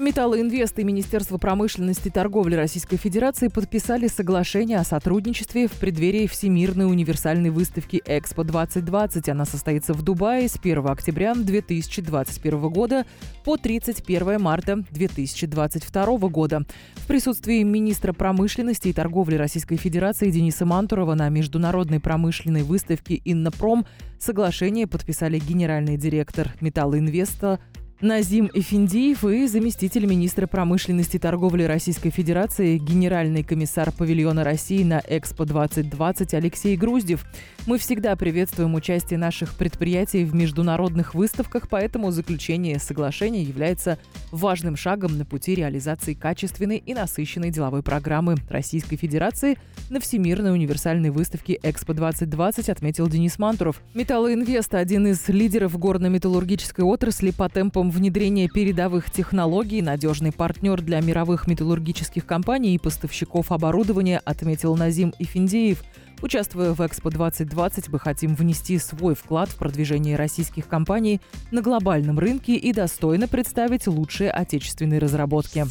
Металлоинвест и Министерство промышленности и торговли Российской Федерации подписали соглашение о сотрудничестве в преддверии Всемирной универсальной выставки «Экспо-2020». Она состоится в Дубае с 1 октября 2021 года по 31 марта 2022 года. В присутствии министра промышленности и торговли Российской Федерации Дениса Мантурова на международной промышленной выставке «Иннопром» соглашение подписали генеральный директор «Металлоинвеста» Назим Эфиндиев и заместитель министра промышленности и торговли Российской Федерации, генеральный комиссар павильона России на Экспо-2020 Алексей Груздев. Мы всегда приветствуем участие наших предприятий в международных выставках, поэтому заключение соглашения является важным шагом на пути реализации качественной и насыщенной деловой программы Российской Федерации на Всемирной универсальной выставке Экспо-2020, отметил Денис Мантуров. Металлоинвест – один из лидеров горно-металлургической отрасли по темпам внедрения передовых технологий, надежный партнер для мировых металлургических компаний и поставщиков оборудования, отметил Назим Ифиндеев. Участвуя в Экспо 2020, мы хотим внести свой вклад в продвижение российских компаний на глобальном рынке и достойно представить лучшие отечественные разработки.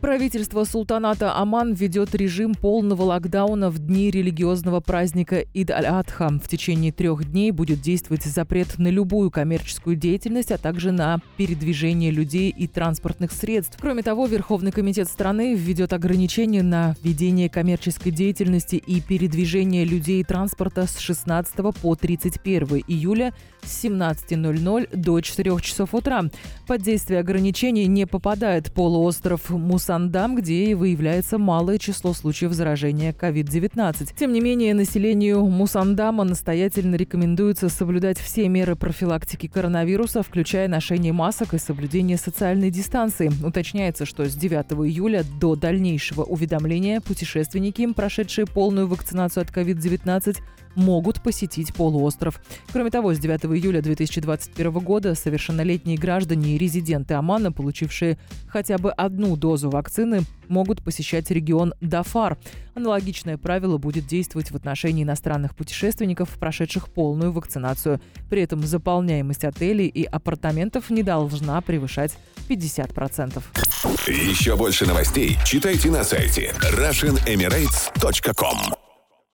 Правительство султаната Оман ведет режим полного локдауна в дни религиозного праздника Ид-аль-Адха. В течение трех дней будет действовать запрет на любую коммерческую деятельность, а также на передвижение людей и транспортных средств. Кроме того, Верховный комитет страны введет ограничения на ведение коммерческой деятельности и передвижение людей и транспорта с 16 по 31 июля с 17.00 до 4 часов утра. Под действие ограничений не попадает полуостров Мусандам, где выявляется малое число случаев заражения COVID-19. Тем не менее, населению Мусандама настоятельно рекомендуется соблюдать все меры профилактики коронавируса, включая ношение масок и соблюдение социальной дистанции. Уточняется, что с 9 июля до дальнейшего уведомления путешественники, прошедшие полную вакцинацию от COVID-19, могут посетить полуостров. Кроме того, с 9 июля 2021 года совершеннолетние граждане и резиденты Омана, получившие хотя бы одну дозу вакцины, могут посещать регион Дафар. Аналогичное правило будет действовать в отношении иностранных путешественников, прошедших полную вакцинацию. При этом заполняемость отелей и апартаментов не должна превышать 50%. Еще больше новостей читайте на сайте RussianEmirates.com